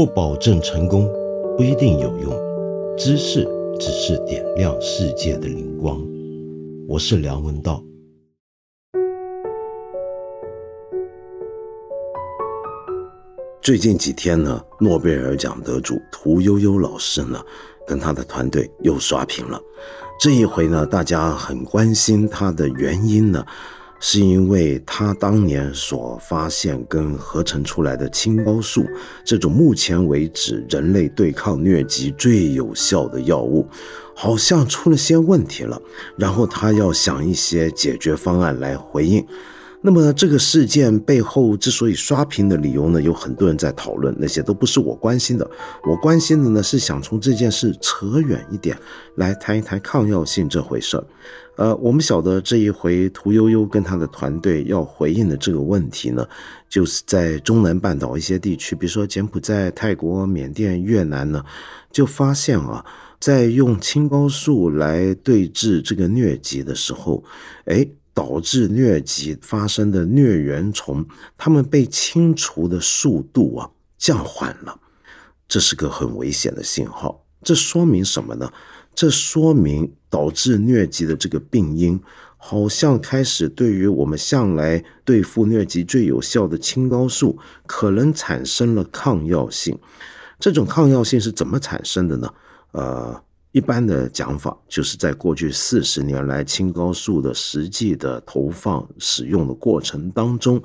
不保证成功，不一定有用。知识只是点亮世界的灵光。我是梁文道。最近几天呢，诺贝尔奖得主屠呦呦老师呢，跟他的团队又刷屏了。这一回呢，大家很关心他的原因呢。是因为他当年所发现跟合成出来的青蒿素这种目前为止人类对抗疟疾最有效的药物，好像出了些问题了，然后他要想一些解决方案来回应。那么这个事件背后之所以刷屏的理由呢，有很多人在讨论，那些都不是我关心的。我关心的呢是想从这件事扯远一点，来谈一谈抗药性这回事儿。呃，我们晓得这一回屠呦呦跟他的团队要回应的这个问题呢，就是在中南半岛一些地区，比如说柬埔寨、泰国、缅甸、越南呢，就发现啊，在用青蒿素来对治这个疟疾的时候，哎。导致疟疾发生的疟原虫，它们被清除的速度啊降缓了，这是个很危险的信号。这说明什么呢？这说明导致疟疾的这个病因，好像开始对于我们向来对付疟疾最有效的青蒿素，可能产生了抗药性。这种抗药性是怎么产生的呢？呃。一般的讲法，就是在过去四十年来青蒿素的实际的投放使用的过程当中，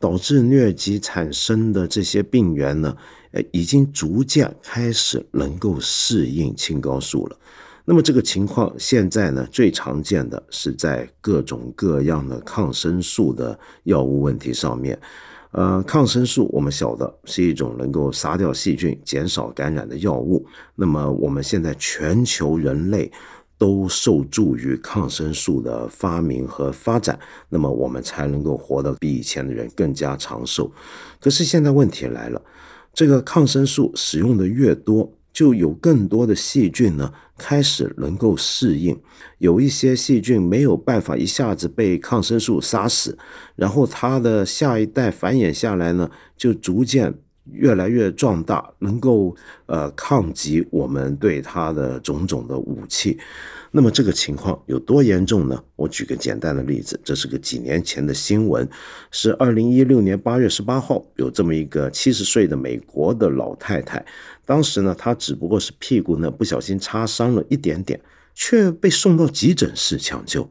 导致疟疾产生的这些病原呢，呃，已经逐渐开始能够适应青蒿素了。那么这个情况现在呢，最常见的是在各种各样的抗生素的药物问题上面。呃，抗生素我们晓得是一种能够杀掉细菌、减少感染的药物。那么我们现在全球人类都受助于抗生素的发明和发展，那么我们才能够活得比以前的人更加长寿。可是现在问题来了，这个抗生素使用的越多。就有更多的细菌呢，开始能够适应。有一些细菌没有办法一下子被抗生素杀死，然后它的下一代繁衍下来呢，就逐渐越来越壮大，能够呃抗击我们对它的种种的武器。那么这个情况有多严重呢？我举个简单的例子，这是个几年前的新闻，是二零一六年八月十八号，有这么一个七十岁的美国的老太太，当时呢，她只不过是屁股呢不小心擦伤了一点点，却被送到急诊室抢救。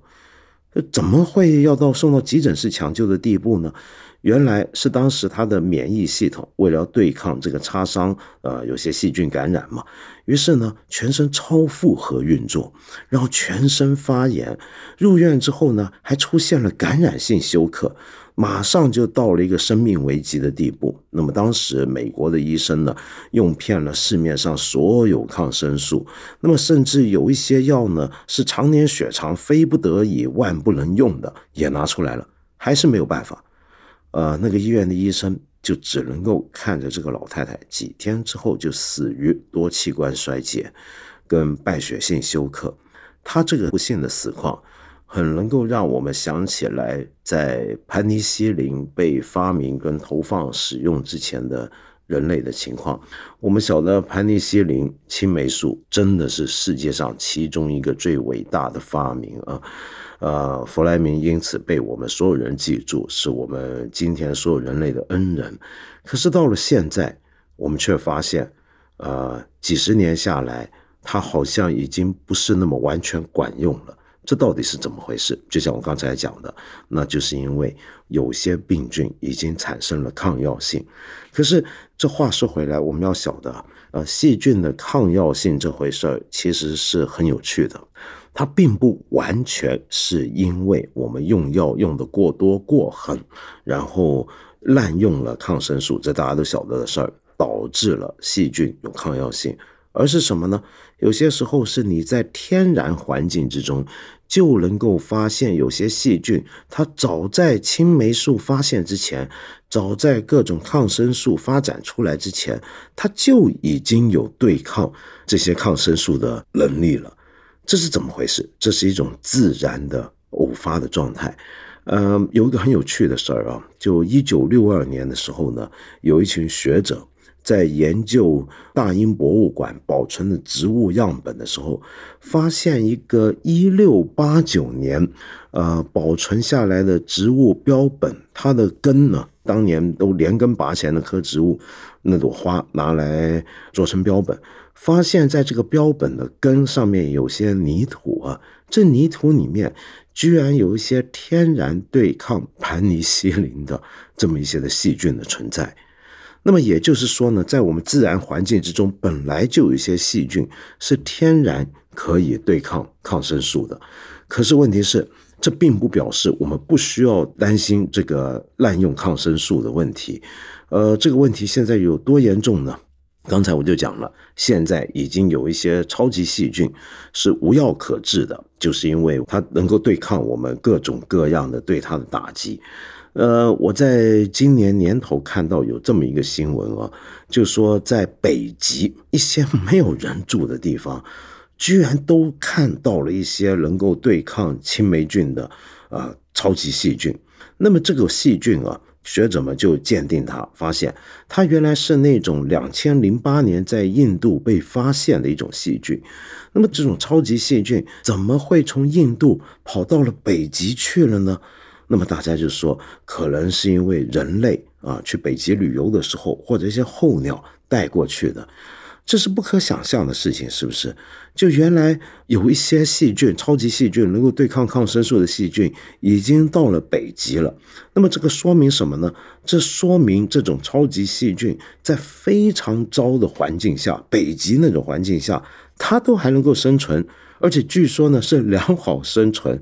怎么会要到送到急诊室抢救的地步呢？原来是当时他的免疫系统为了对抗这个擦伤，呃，有些细菌感染嘛，于是呢，全身超负荷运作，然后全身发炎，入院之后呢，还出现了感染性休克，马上就到了一个生命危机的地步。那么当时美国的医生呢，用遍了市面上所有抗生素，那么甚至有一些药呢，是常年血常非不得已万不能用的，也拿出来了，还是没有办法。呃，那个医院的医生就只能够看着这个老太太几天之后就死于多器官衰竭跟败血性休克。他这个不幸的死况，很能够让我们想起来，在盘尼西林被发明跟投放使用之前的人类的情况。我们晓得盘尼西林青霉素真的是世界上其中一个最伟大的发明啊。呃，弗莱明因此被我们所有人记住，是我们今天所有人类的恩人。可是到了现在，我们却发现，呃，几十年下来，它好像已经不是那么完全管用了。这到底是怎么回事？就像我刚才讲的，那就是因为有些病菌已经产生了抗药性。可是这话说回来，我们要晓得，呃，细菌的抗药性这回事儿其实是很有趣的。它并不完全是因为我们用药用的过多过狠，然后滥用了抗生素，这大家都晓得的事儿，导致了细菌有抗药性，而是什么呢？有些时候是你在天然环境之中就能够发现有些细菌，它早在青霉素发现之前，早在各种抗生素发展出来之前，它就已经有对抗这些抗生素的能力了。这是怎么回事？这是一种自然的偶发的状态。嗯，有一个很有趣的事儿啊，就一九六二年的时候呢，有一群学者在研究大英博物馆保存的植物样本的时候，发现一个一六八九年，呃，保存下来的植物标本，它的根呢，当年都连根拔起来那棵植物，那朵花拿来做成标本，发现在这个标本的根上面有些泥土啊，这泥土里面居然有一些天然对抗盘尼西林的这么一些的细菌的存在。那么也就是说呢，在我们自然环境之中，本来就有一些细菌是天然可以对抗抗生素的。可是问题是，这并不表示我们不需要担心这个滥用抗生素的问题。呃，这个问题现在有多严重呢？刚才我就讲了，现在已经有一些超级细菌是无药可治的，就是因为它能够对抗我们各种各样的对它的打击。呃，我在今年年头看到有这么一个新闻啊，就说在北极一些 没有人住的地方，居然都看到了一些能够对抗青霉菌的啊超级细菌。那么这个细菌啊，学者们就鉴定它，发现它原来是那种两千零八年在印度被发现的一种细菌。那么这种超级细菌怎么会从印度跑到了北极去了呢？那么大家就说，可能是因为人类啊去北极旅游的时候，或者一些候鸟带过去的，这是不可想象的事情，是不是？就原来有一些细菌，超级细菌能够对抗抗生素的细菌，已经到了北极了。那么这个说明什么呢？这说明这种超级细菌在非常糟的环境下，北极那种环境下，它都还能够生存，而且据说呢是良好生存。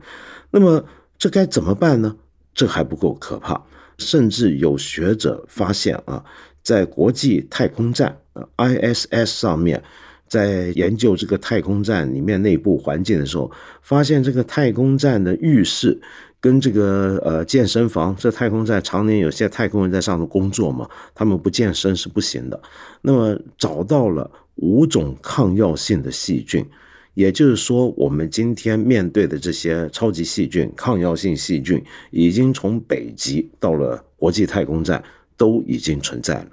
那么。这该怎么办呢？这还不够可怕，甚至有学者发现啊，在国际太空站 ISS 上面，在研究这个太空站里面内部环境的时候，发现这个太空站的浴室跟这个呃健身房，这太空站常年有些太空人在上头工作嘛，他们不健身是不行的。那么找到了五种抗药性的细菌。也就是说，我们今天面对的这些超级细菌、抗药性细菌，已经从北极到了国际太空站，都已经存在了。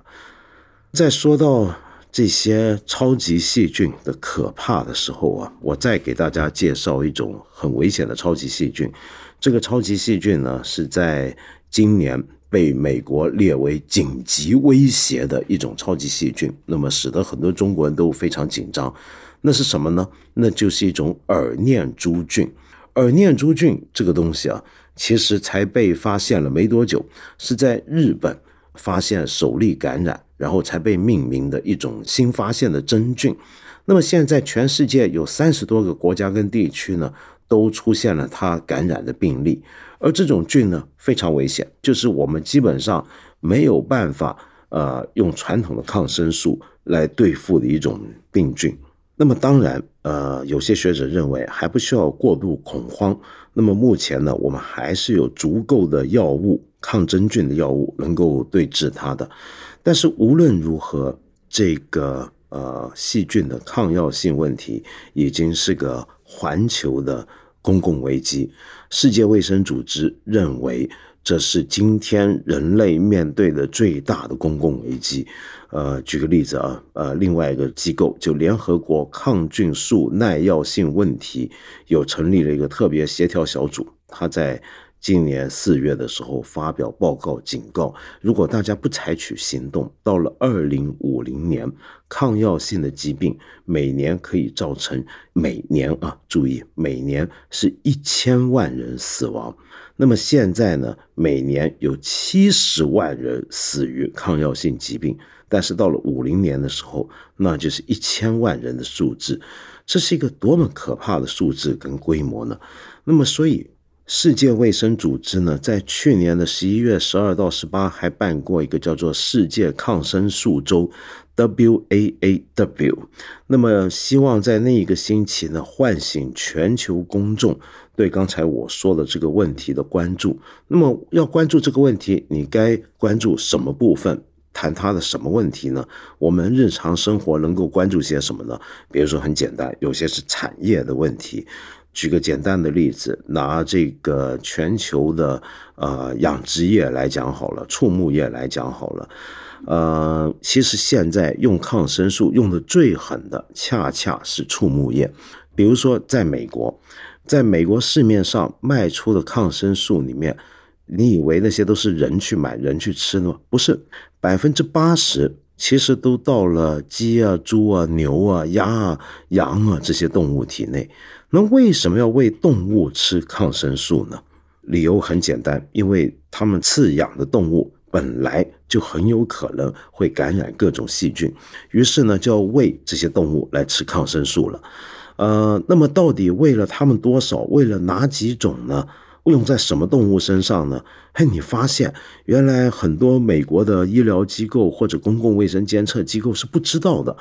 在说到这些超级细菌的可怕的时候啊，我再给大家介绍一种很危险的超级细菌。这个超级细菌呢，是在今年被美国列为紧急威胁的一种超级细菌，那么使得很多中国人都非常紧张。那是什么呢？那就是一种耳念珠菌。耳念珠菌这个东西啊，其实才被发现了没多久，是在日本发现首例感染，然后才被命名的一种新发现的真菌。那么现在全世界有三十多个国家跟地区呢，都出现了它感染的病例。而这种菌呢，非常危险，就是我们基本上没有办法呃用传统的抗生素来对付的一种病菌。那么当然，呃，有些学者认为还不需要过度恐慌。那么目前呢，我们还是有足够的药物，抗真菌的药物能够对治它的。但是无论如何，这个呃细菌的抗药性问题已经是个环球的公共危机。世界卫生组织认为。这是今天人类面对的最大的公共危机。呃，举个例子啊，呃，另外一个机构就联合国抗菌素耐药性问题有成立了一个特别协调小组，他在。今年四月的时候发表报告，警告如果大家不采取行动，到了二零五零年，抗药性的疾病每年可以造成每年啊，注意每年是一千万人死亡。那么现在呢，每年有七十万人死于抗药性疾病，但是到了五零年的时候，那就是一千万人的数字，这是一个多么可怕的数字跟规模呢？那么所以。世界卫生组织呢，在去年的十一月十二到十八，还办过一个叫做世界抗生素周 （WAAW）。那么，希望在那一个星期呢，唤醒全球公众对刚才我说的这个问题的关注。那么，要关注这个问题，你该关注什么部分？谈它的什么问题呢？我们日常生活能够关注些什么呢？比如说，很简单，有些是产业的问题。举个简单的例子，拿这个全球的呃养殖业来讲好了，畜牧业来讲好了，呃，其实现在用抗生素用的最狠的，恰恰是畜牧业。比如说，在美国，在美国市面上卖出的抗生素里面，你以为那些都是人去买、人去吃的吗？不是，百分之八十其实都到了鸡啊、猪啊、牛啊、鸭啊、羊啊这些动物体内。那为什么要喂动物吃抗生素呢？理由很简单，因为它们饲养的动物。本来就很有可能会感染各种细菌，于是呢，就要喂这些动物来吃抗生素了。呃，那么到底喂了它们多少？喂了哪几种呢？用在什么动物身上呢？嘿，你发现原来很多美国的医疗机构或者公共卫生监测机构是不知道的。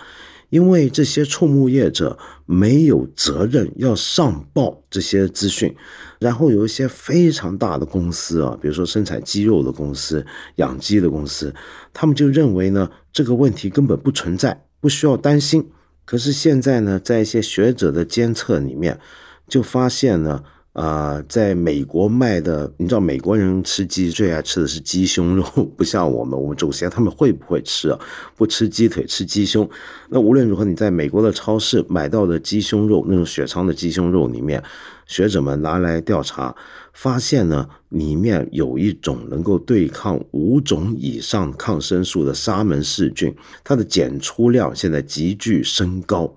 因为这些畜牧业者没有责任要上报这些资讯，然后有一些非常大的公司啊，比如说生产鸡肉的公司、养鸡的公司，他们就认为呢这个问题根本不存在，不需要担心。可是现在呢，在一些学者的监测里面，就发现呢。啊，在美国卖的，你知道美国人吃鸡最爱吃的是鸡胸肉，不像我们，我们祖先他们会不会吃啊？不吃鸡腿，吃鸡胸。那无论如何，你在美国的超市买到的鸡胸肉，那种血肠的鸡胸肉里面，学者们拿来调查，发现呢，里面有一种能够对抗五种以上抗生素的沙门氏菌，它的检出量现在急剧升高。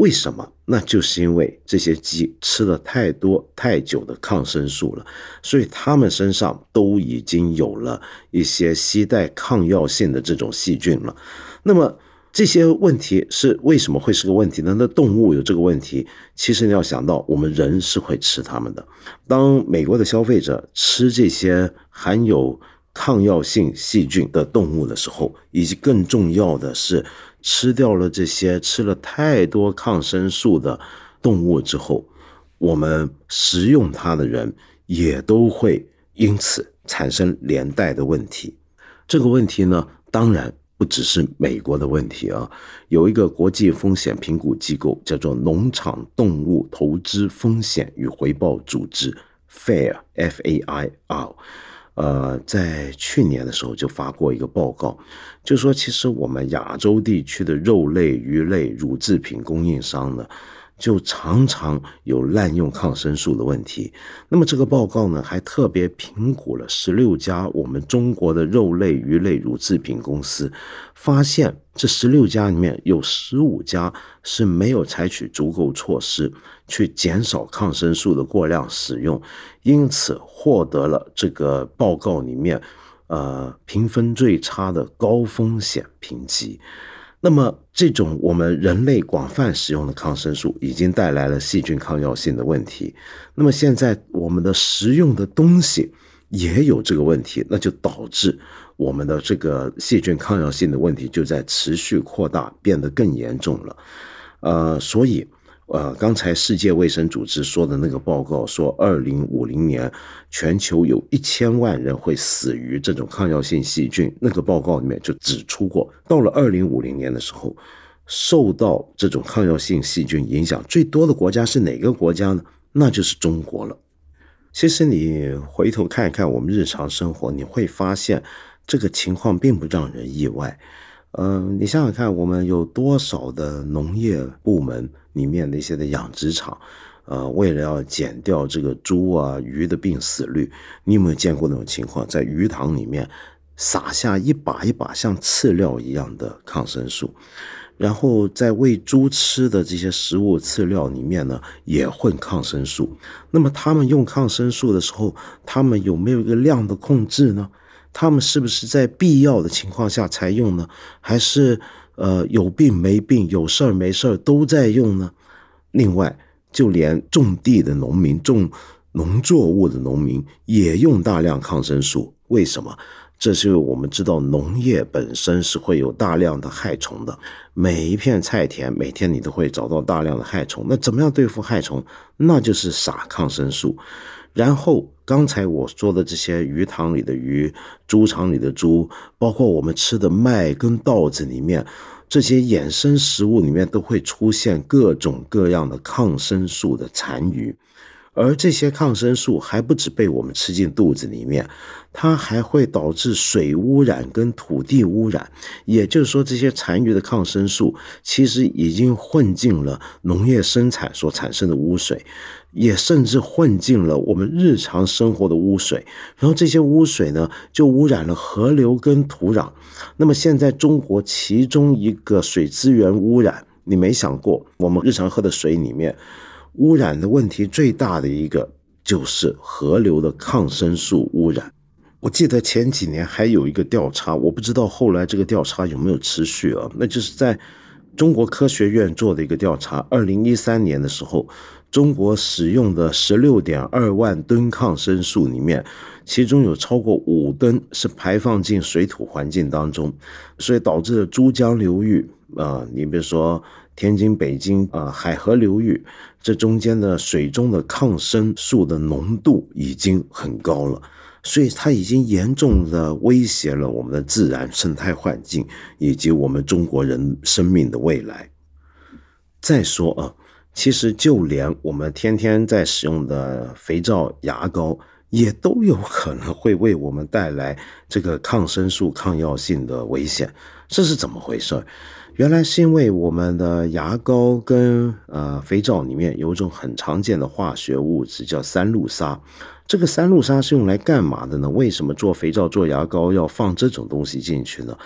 为什么？那就是因为这些鸡吃了太多太久的抗生素了，所以它们身上都已经有了一些携带抗药性的这种细菌了。那么这些问题是为什么会是个问题呢？那动物有这个问题，其实你要想到，我们人是会吃它们的。当美国的消费者吃这些含有抗药性细菌的动物的时候，以及更重要的是。吃掉了这些吃了太多抗生素的动物之后，我们食用它的人也都会因此产生连带的问题。这个问题呢，当然不只是美国的问题啊。有一个国际风险评估机构叫做农场动物投资风险与回报组织 （FAIR），F-A-I-R。呃，在去年的时候就发过一个报告，就说其实我们亚洲地区的肉类、鱼类、乳制品供应商呢。就常常有滥用抗生素的问题。那么这个报告呢，还特别评估了十六家我们中国的肉类、鱼类、乳制品公司，发现这十六家里面有十五家是没有采取足够措施去减少抗生素的过量使用，因此获得了这个报告里面呃评分最差的高风险评级。那么，这种我们人类广泛使用的抗生素，已经带来了细菌抗药性的问题。那么现在我们的食用的东西也有这个问题，那就导致我们的这个细菌抗药性的问题就在持续扩大，变得更严重了。呃，所以。呃，刚才世界卫生组织说的那个报告说，二零五零年全球有一千万人会死于这种抗药性细菌。那个报告里面就指出过，到了二零五零年的时候，受到这种抗药性细菌影响最多的国家是哪个国家呢？那就是中国了。其实你回头看一看我们日常生活，你会发现这个情况并不让人意外。嗯，你想想看，我们有多少的农业部门里面那些的养殖场，呃，为了要减掉这个猪啊鱼的病死率，你有没有见过那种情况？在鱼塘里面撒下一把一把像饲料一样的抗生素，然后在喂猪吃的这些食物饲料里面呢，也混抗生素。那么他们用抗生素的时候，他们有没有一个量的控制呢？他们是不是在必要的情况下才用呢？还是呃有病没病、有事儿没事儿都在用呢？另外，就连种地的农民、种农作物的农民也用大量抗生素。为什么？这是因为我们知道农业本身是会有大量的害虫的。每一片菜田，每天你都会找到大量的害虫。那怎么样对付害虫？那就是撒抗生素。然后，刚才我说的这些鱼塘里的鱼、猪场里的猪，包括我们吃的麦跟稻子里面，这些衍生食物里面都会出现各种各样的抗生素的残余。而这些抗生素还不止被我们吃进肚子里面，它还会导致水污染跟土地污染。也就是说，这些残余的抗生素其实已经混进了农业生产所产生的污水，也甚至混进了我们日常生活的污水。然后这些污水呢，就污染了河流跟土壤。那么现在中国其中一个水资源污染，你没想过，我们日常喝的水里面。污染的问题最大的一个就是河流的抗生素污染。我记得前几年还有一个调查，我不知道后来这个调查有没有持续啊？那就是在中国科学院做的一个调查，二零一三年的时候，中国使用的十六点二万吨抗生素里面，其中有超过五吨是排放进水土环境当中，所以导致了珠江流域啊，你比如说。天津、北京啊，海河流域这中间的水中的抗生素的浓度已经很高了，所以它已经严重的威胁了我们的自然生态环境以及我们中国人生命的未来。再说啊，其实就连我们天天在使用的肥皂、牙膏，也都有可能会为我们带来这个抗生素抗药性的危险。这是怎么回事？原来是因为我们的牙膏跟呃肥皂里面有一种很常见的化学物质叫三氯沙，这个三氯沙是用来干嘛的呢？为什么做肥皂、做牙膏要放这种东西进去呢？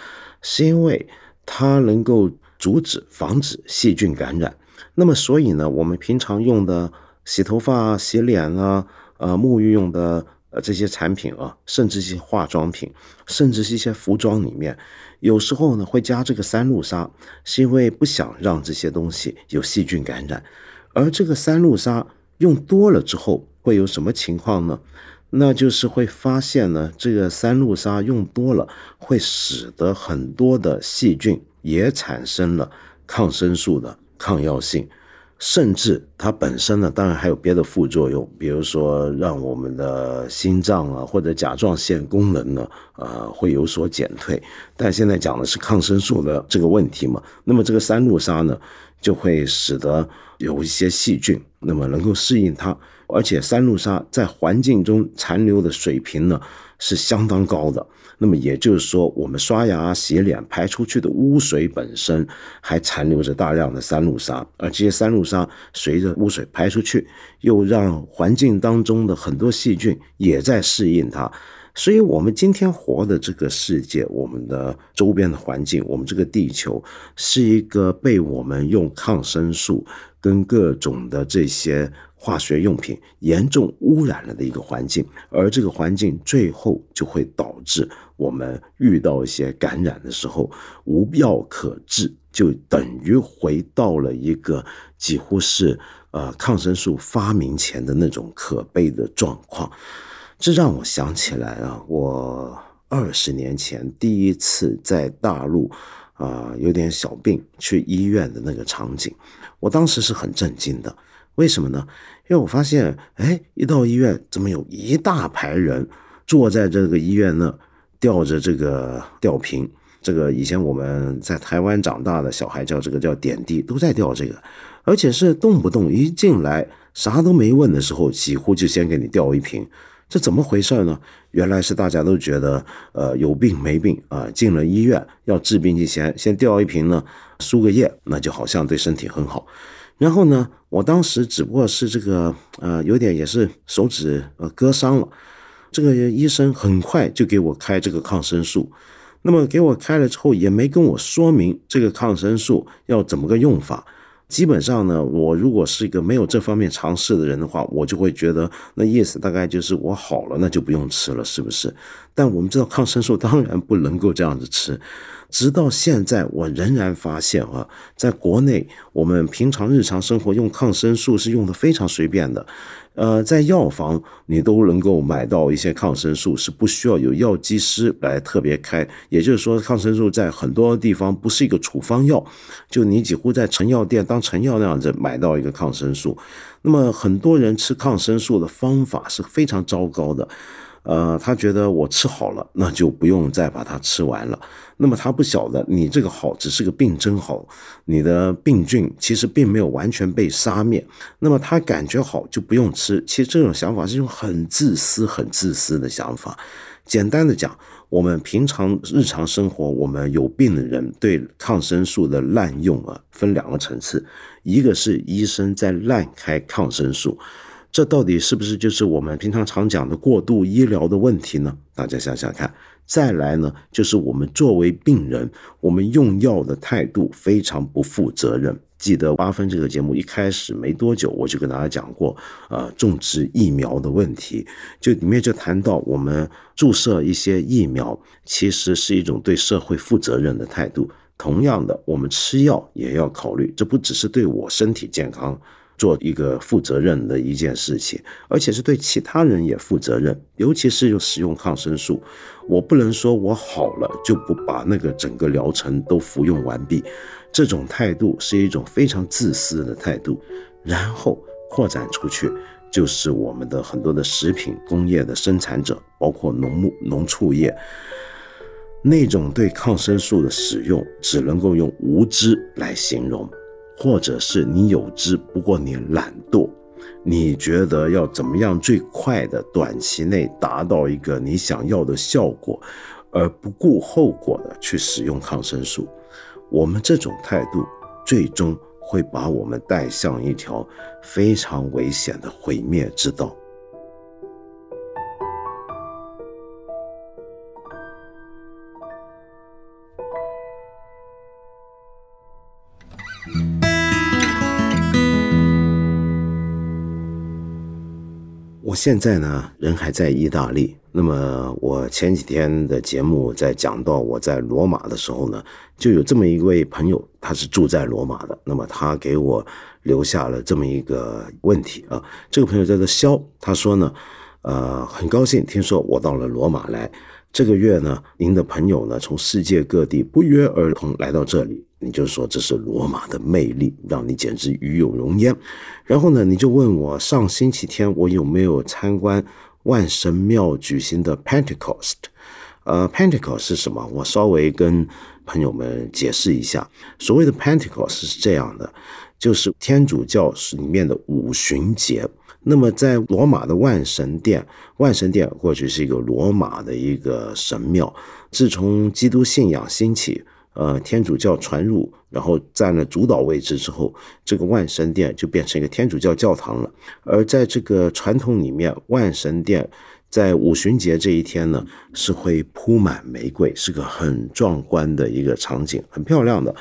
是因为它能够阻止、防止细菌感染。那么所以呢，我们平常用的洗头发、洗脸啊，呃，沐浴用的。呃，这些产品啊，甚至一些化妆品，甚至是一些服装里面，有时候呢会加这个三氯沙，是因为不想让这些东西有细菌感染。而这个三氯沙用多了之后会有什么情况呢？那就是会发现呢，这个三氯沙用多了，会使得很多的细菌也产生了抗生素的抗药性。甚至它本身呢，当然还有别的副作用，比如说让我们的心脏啊或者甲状腺功能呢，呃，会有所减退。但现在讲的是抗生素的这个问题嘛，那么这个三氯沙呢，就会使得有一些细菌，那么能够适应它，而且三氯沙在环境中残留的水平呢。是相当高的，那么也就是说，我们刷牙、洗脸排出去的污水本身还残留着大量的三氯沙，而这些三氯沙随着污水排出去，又让环境当中的很多细菌也在适应它，所以，我们今天活的这个世界，我们的周边的环境，我们这个地球，是一个被我们用抗生素跟各种的这些。化学用品严重污染了的一个环境，而这个环境最后就会导致我们遇到一些感染的时候无药可治，就等于回到了一个几乎是呃抗生素发明前的那种可悲的状况。这让我想起来啊，我二十年前第一次在大陆啊有点小病去医院的那个场景，我当时是很震惊的。为什么呢？因为我发现，哎，一到医院，怎么有一大排人坐在这个医院那，吊着这个吊瓶，这个以前我们在台湾长大的小孩叫这个叫点滴，都在吊这个，而且是动不动一进来啥都没问的时候，几乎就先给你吊一瓶，这怎么回事呢？原来是大家都觉得，呃，有病没病啊，进了医院要治病之前，先吊一瓶呢，输个液，那就好像对身体很好。然后呢，我当时只不过是这个呃，有点也是手指呃割伤了，这个医生很快就给我开这个抗生素，那么给我开了之后，也没跟我说明这个抗生素要怎么个用法。基本上呢，我如果是一个没有这方面尝试的人的话，我就会觉得那意思大概就是我好了，那就不用吃了，是不是？但我们知道抗生素当然不能够这样子吃。直到现在，我仍然发现啊，在国内，我们平常日常生活用抗生素是用的非常随便的，呃，在药房你都能够买到一些抗生素，是不需要有药剂师来特别开。也就是说，抗生素在很多地方不是一个处方药，就你几乎在成药店当成药那样子买到一个抗生素。那么很多人吃抗生素的方法是非常糟糕的。呃，他觉得我吃好了，那就不用再把它吃完了。那么他不晓得，你这个好只是个病真好，你的病菌其实并没有完全被杀灭。那么他感觉好就不用吃，其实这种想法是一种很自私、很自私的想法。简单的讲，我们平常日常生活，我们有病的人对抗生素的滥用啊，分两个层次，一个是医生在滥开抗生素。这到底是不是就是我们平常常讲的过度医疗的问题呢？大家想想看。再来呢，就是我们作为病人，我们用药的态度非常不负责任。记得八分这个节目一开始没多久，我就跟大家讲过，呃，种植疫苗的问题，就里面就谈到我们注射一些疫苗，其实是一种对社会负责任的态度。同样的，我们吃药也要考虑，这不只是对我身体健康。做一个负责任的一件事情，而且是对其他人也负责任。尤其是用使用抗生素，我不能说我好了就不把那个整个疗程都服用完毕，这种态度是一种非常自私的态度。然后扩展出去，就是我们的很多的食品工业的生产者，包括农牧农畜业，那种对抗生素的使用，只能够用无知来形容。或者是你有知，不过你懒惰，你觉得要怎么样最快的短期内达到一个你想要的效果，而不顾后果的去使用抗生素，我们这种态度最终会把我们带向一条非常危险的毁灭之道。现在呢，人还在意大利。那么我前几天的节目在讲到我在罗马的时候呢，就有这么一位朋友，他是住在罗马的。那么他给我留下了这么一个问题啊，这个朋友叫做肖，他说呢，呃，很高兴听说我到了罗马来。这个月呢，您的朋友呢从世界各地不约而同来到这里，你就说这是罗马的魅力，让你简直与有荣焉。然后呢，你就问我上星期天我有没有参观万神庙举行的 Pentecost？呃，Pentecost 是什么？我稍微跟朋友们解释一下，所谓的 Pentecost 是这样的，就是天主教是里面的五旬节。那么，在罗马的万神殿，万神殿过去是一个罗马的一个神庙。自从基督信仰兴起，呃，天主教传入，然后占了主导位置之后，这个万神殿就变成一个天主教教堂了。而在这个传统里面，万神殿。在五旬节这一天呢，是会铺满玫瑰，是个很壮观的一个场景，很漂亮的。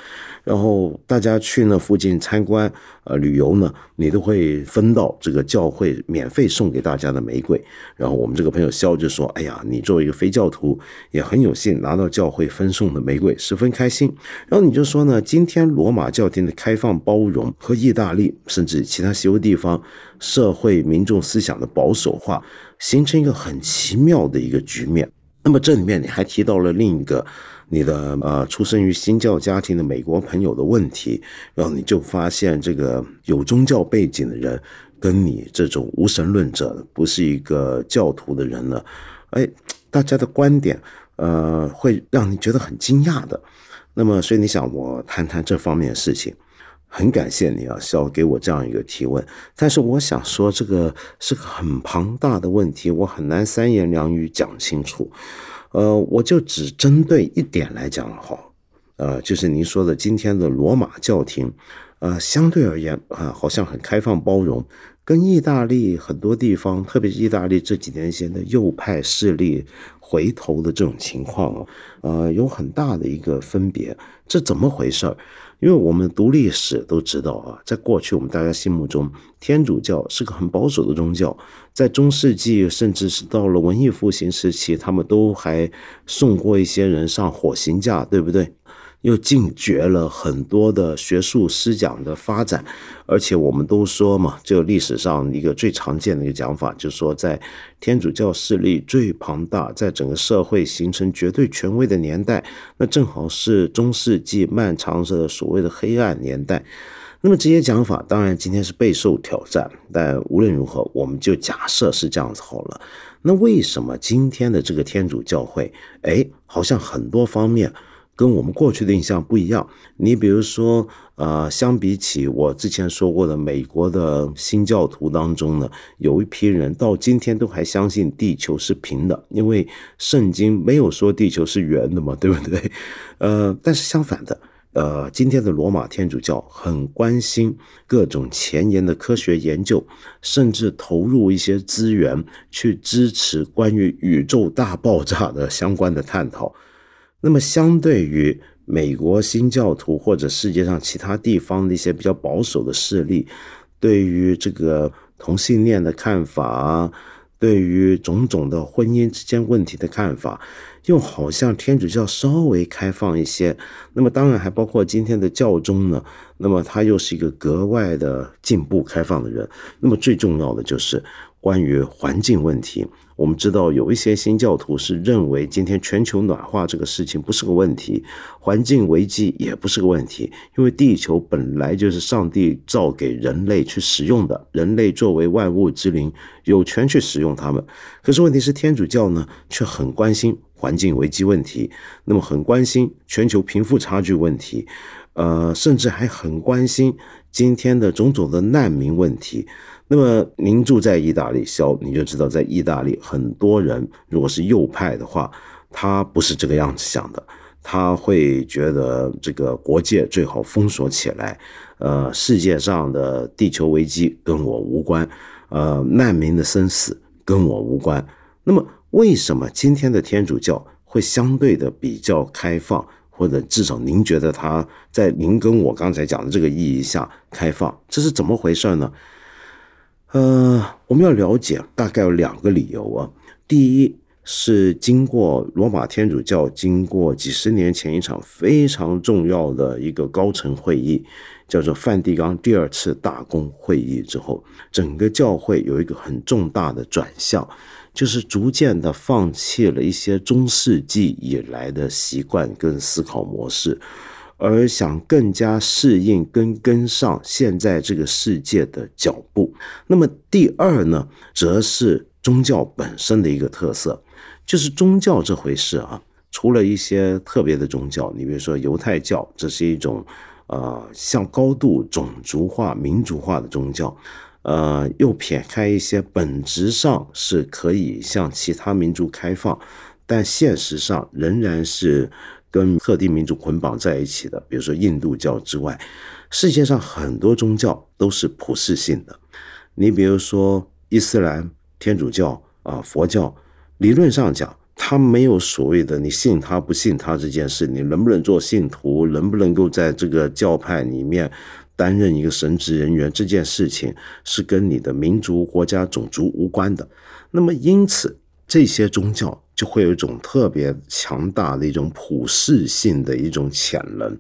然后大家去那附近参观、呃旅游呢，你都会分到这个教会免费送给大家的玫瑰。然后我们这个朋友肖就说：“哎呀，你作为一个非教徒，也很有幸拿到教会分送的玫瑰，十分开心。”然后你就说呢，今天罗马教廷的开放包容和意大利甚至其他西欧地方社会民众思想的保守化。形成一个很奇妙的一个局面。那么这里面你还提到了另一个你的呃出生于新教家庭的美国朋友的问题，然后你就发现这个有宗教背景的人跟你这种无神论者不是一个教徒的人呢，哎，大家的观点呃会让你觉得很惊讶的。那么所以你想我谈谈这方面的事情。很感谢你啊，小给我这样一个提问。但是我想说，这个是个很庞大的问题，我很难三言两语讲清楚。呃，我就只针对一点来讲好。呃，就是您说的今天的罗马教廷，呃，相对而言啊，好像很开放包容，跟意大利很多地方，特别是意大利这几年前的右派势力回头的这种情况啊，呃，有很大的一个分别。这怎么回事儿？因为我们读历史都知道啊，在过去我们大家心目中，天主教是个很保守的宗教，在中世纪甚至是到了文艺复兴时期，他们都还送过一些人上火刑架，对不对？又禁绝了很多的学术思想的发展，而且我们都说嘛，就历史上一个最常见的一个讲法，就是说在天主教势力最庞大，在整个社会形成绝对权威的年代，那正好是中世纪漫长的所谓的黑暗年代。那么这些讲法当然今天是备受挑战，但无论如何，我们就假设是这样子好了。那为什么今天的这个天主教会，哎，好像很多方面跟我们过去的印象不一样？你比如说，呃，相比起我之前说过的美国的新教徒当中呢，有一批人到今天都还相信地球是平的，因为圣经没有说地球是圆的嘛，对不对？呃，但是相反的。呃，今天的罗马天主教很关心各种前沿的科学研究，甚至投入一些资源去支持关于宇宙大爆炸的相关的探讨。那么，相对于美国新教徒或者世界上其他地方的一些比较保守的势力，对于这个同性恋的看法，对于种种的婚姻之间问题的看法。又好像天主教稍微开放一些，那么当然还包括今天的教宗呢。那么他又是一个格外的进步开放的人。那么最重要的就是关于环境问题。我们知道有一些新教徒是认为今天全球暖化这个事情不是个问题，环境危机也不是个问题，因为地球本来就是上帝造给人类去使用的，人类作为万物之灵有权去使用它们。可是问题是天主教呢却很关心。环境危机问题，那么很关心全球贫富差距问题，呃，甚至还很关心今天的种种的难民问题。那么您住在意大利，肖你就知道，在意大利很多人如果是右派的话，他不是这个样子想的，他会觉得这个国界最好封锁起来，呃，世界上的地球危机跟我无关，呃，难民的生死跟我无关。那么。为什么今天的天主教会相对的比较开放，或者至少您觉得他在您跟我刚才讲的这个意义下开放，这是怎么回事呢？呃，我们要了解，大概有两个理由啊。第一是经过罗马天主教经过几十年前一场非常重要的一个高层会议，叫做梵蒂冈第二次大公会议之后，整个教会有一个很重大的转向。就是逐渐的放弃了一些中世纪以来的习惯跟思考模式，而想更加适应跟跟上现在这个世界的脚步。那么第二呢，则是宗教本身的一个特色，就是宗教这回事啊，除了一些特别的宗教，你比如说犹太教，这是一种呃，像高度种族化、民族化的宗教。呃，又撇开一些本质上是可以向其他民族开放，但现实上仍然是跟特定民族捆绑在一起的，比如说印度教之外，世界上很多宗教都是普世性的。你比如说伊斯兰、天主教啊、佛教，理论上讲，它没有所谓的你信他不信他这件事，你能不能做信徒，能不能够在这个教派里面。担任一个神职人员这件事情是跟你的民族、国家、种族无关的。那么，因此这些宗教就会有一种特别强大的一种普世性的一种潜能。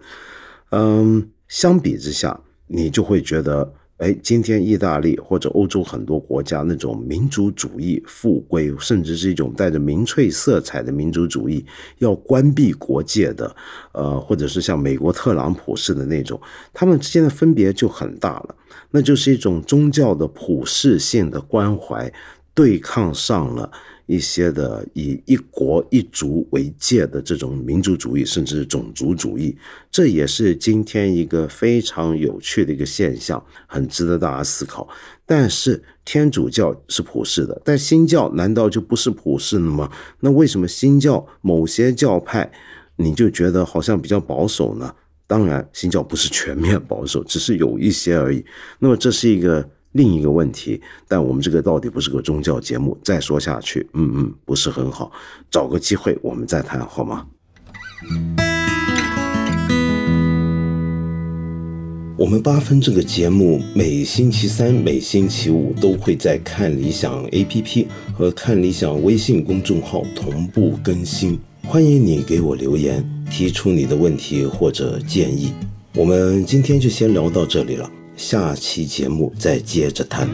嗯，相比之下，你就会觉得。哎，今天意大利或者欧洲很多国家那种民族主义复归，甚至是一种带着民粹色彩的民族主义，要关闭国界的，呃，或者是像美国特朗普式的那种，他们之间的分别就很大了。那就是一种宗教的普世性的关怀，对抗上了。一些的以一国一族为界的这种民族主义，甚至种族主义，这也是今天一个非常有趣的一个现象，很值得大家思考。但是天主教是普世的，但新教难道就不是普世的吗？那为什么新教某些教派你就觉得好像比较保守呢？当然，新教不是全面保守，只是有一些而已。那么这是一个。另一个问题，但我们这个到底不是个宗教节目，再说下去，嗯嗯，不是很好。找个机会我们再谈好吗？我们八分这个节目每星期三、每星期五都会在看理想 APP 和看理想微信公众号同步更新，欢迎你给我留言，提出你的问题或者建议。我们今天就先聊到这里了。下期节目再接着谈。